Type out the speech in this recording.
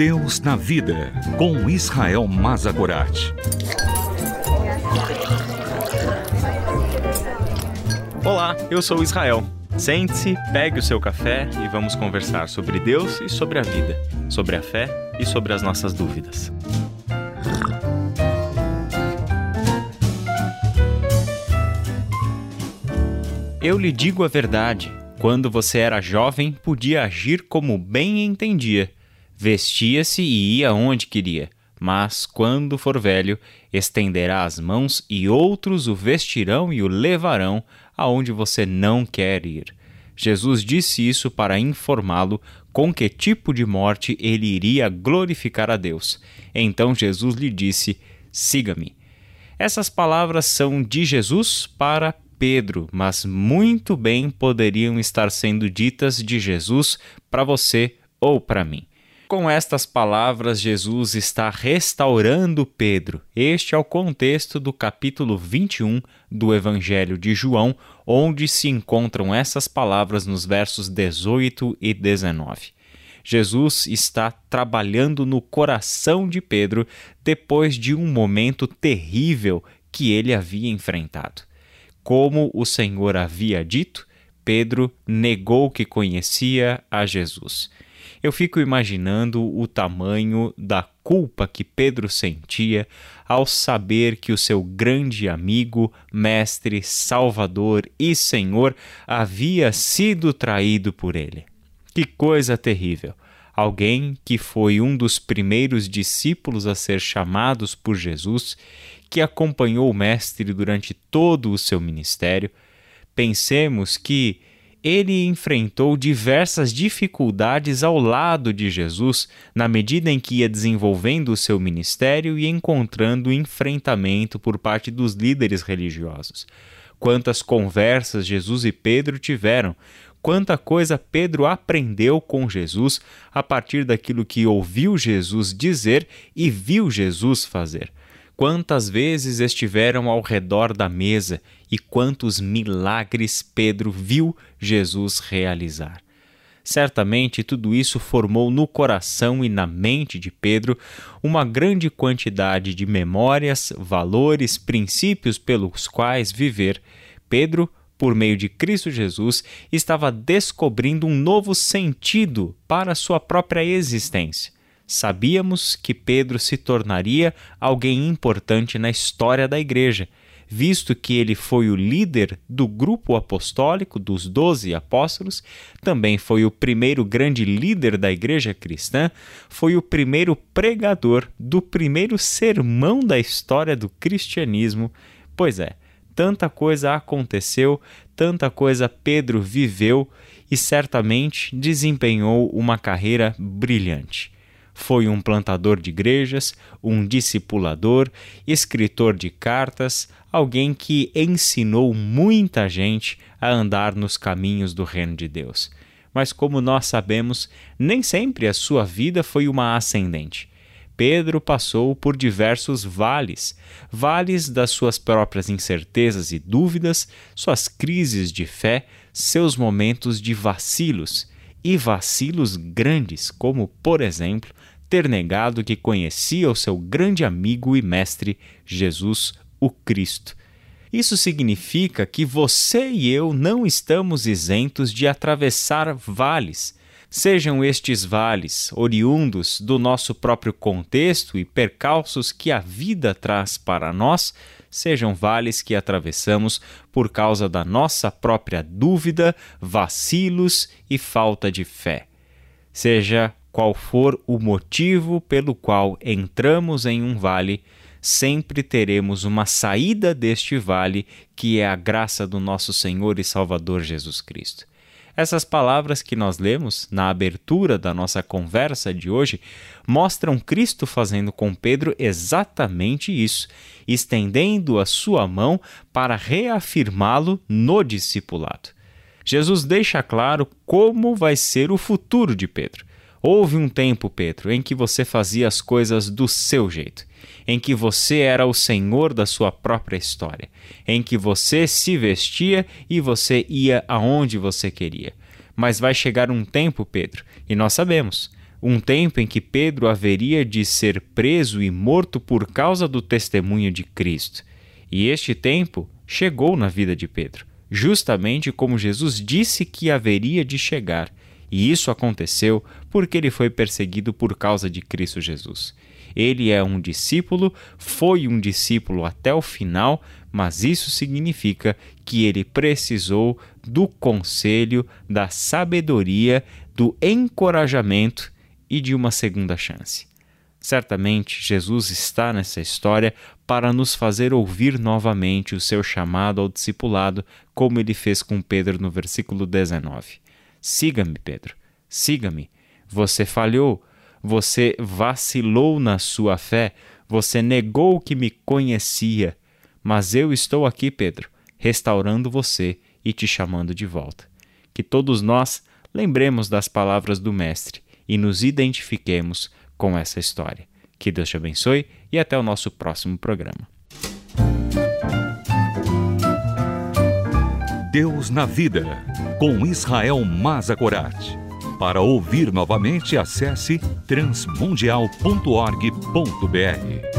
Deus na Vida, com Israel Mazagorat. Olá, eu sou Israel. Sente-se, pegue o seu café e vamos conversar sobre Deus e sobre a vida, sobre a fé e sobre as nossas dúvidas. Eu lhe digo a verdade. Quando você era jovem, podia agir como bem entendia. Vestia-se e ia onde queria. Mas, quando for velho, estenderá as mãos e outros o vestirão e o levarão aonde você não quer ir. Jesus disse isso para informá-lo com que tipo de morte ele iria glorificar a Deus. Então Jesus lhe disse: Siga-me. Essas palavras são de Jesus para Pedro, mas muito bem poderiam estar sendo ditas de Jesus para você ou para mim. Com estas palavras, Jesus está restaurando Pedro. Este é o contexto do capítulo 21 do Evangelho de João, onde se encontram essas palavras nos versos 18 e 19. Jesus está trabalhando no coração de Pedro depois de um momento terrível que ele havia enfrentado. Como o Senhor havia dito, Pedro negou que conhecia a Jesus. Eu fico imaginando o tamanho da culpa que Pedro sentia ao saber que o seu grande amigo, mestre, salvador e senhor havia sido traído por ele. Que coisa terrível! Alguém que foi um dos primeiros discípulos a ser chamados por Jesus que acompanhou o Mestre durante todo o seu ministério, pensemos que ele enfrentou diversas dificuldades ao lado de Jesus na medida em que ia desenvolvendo o seu ministério e encontrando enfrentamento por parte dos líderes religiosos. Quantas conversas Jesus e Pedro tiveram, quanta coisa Pedro aprendeu com Jesus a partir daquilo que ouviu Jesus dizer e viu Jesus fazer quantas vezes estiveram ao redor da mesa e quantos milagres Pedro viu Jesus realizar. Certamente tudo isso formou no coração e na mente de Pedro uma grande quantidade de memórias, valores, princípios pelos quais viver. Pedro, por meio de Cristo Jesus, estava descobrindo um novo sentido para sua própria existência sabíamos que Pedro se tornaria alguém importante na história da igreja, visto que ele foi o líder do grupo apostólico dos doze apóstolos, também foi o primeiro grande líder da igreja cristã, foi o primeiro pregador do primeiro sermão da história do cristianismo. Pois é, tanta coisa aconteceu, tanta coisa Pedro viveu e certamente desempenhou uma carreira brilhante. Foi um plantador de igrejas, um discipulador, escritor de cartas, alguém que ensinou muita gente a andar nos caminhos do reino de Deus. Mas, como nós sabemos, nem sempre a sua vida foi uma ascendente. Pedro passou por diversos vales, vales das suas próprias incertezas e dúvidas, suas crises de fé, seus momentos de vacilos e vacilos grandes, como, por exemplo, ter negado que conhecia o seu grande amigo e mestre Jesus, o Cristo. Isso significa que você e eu não estamos isentos de atravessar vales, sejam estes vales oriundos do nosso próprio contexto e percalços que a vida traz para nós, sejam vales que atravessamos por causa da nossa própria dúvida, vacilos e falta de fé. Seja qual for o motivo pelo qual entramos em um vale, sempre teremos uma saída deste vale, que é a graça do nosso Senhor e Salvador Jesus Cristo. Essas palavras que nós lemos na abertura da nossa conversa de hoje mostram Cristo fazendo com Pedro exatamente isso, estendendo a sua mão para reafirmá-lo no discipulado. Jesus deixa claro como vai ser o futuro de Pedro. Houve um tempo, Pedro, em que você fazia as coisas do seu jeito, em que você era o senhor da sua própria história, em que você se vestia e você ia aonde você queria. Mas vai chegar um tempo, Pedro, e nós sabemos, um tempo em que Pedro haveria de ser preso e morto por causa do testemunho de Cristo. E este tempo chegou na vida de Pedro, justamente como Jesus disse que haveria de chegar. E isso aconteceu porque ele foi perseguido por causa de Cristo Jesus. Ele é um discípulo, foi um discípulo até o final, mas isso significa que ele precisou do conselho, da sabedoria, do encorajamento e de uma segunda chance. Certamente Jesus está nessa história para nos fazer ouvir novamente o seu chamado ao discipulado, como ele fez com Pedro no versículo 19. Siga-me, Pedro, siga-me. Você falhou, você vacilou na sua fé, você negou que me conhecia, mas eu estou aqui, Pedro, restaurando você e te chamando de volta. Que todos nós lembremos das palavras do Mestre e nos identifiquemos com essa história. Que Deus te abençoe e até o nosso próximo programa. Deus na Vida, com Israel Mazagorat. Para ouvir novamente, acesse transmundial.org.br.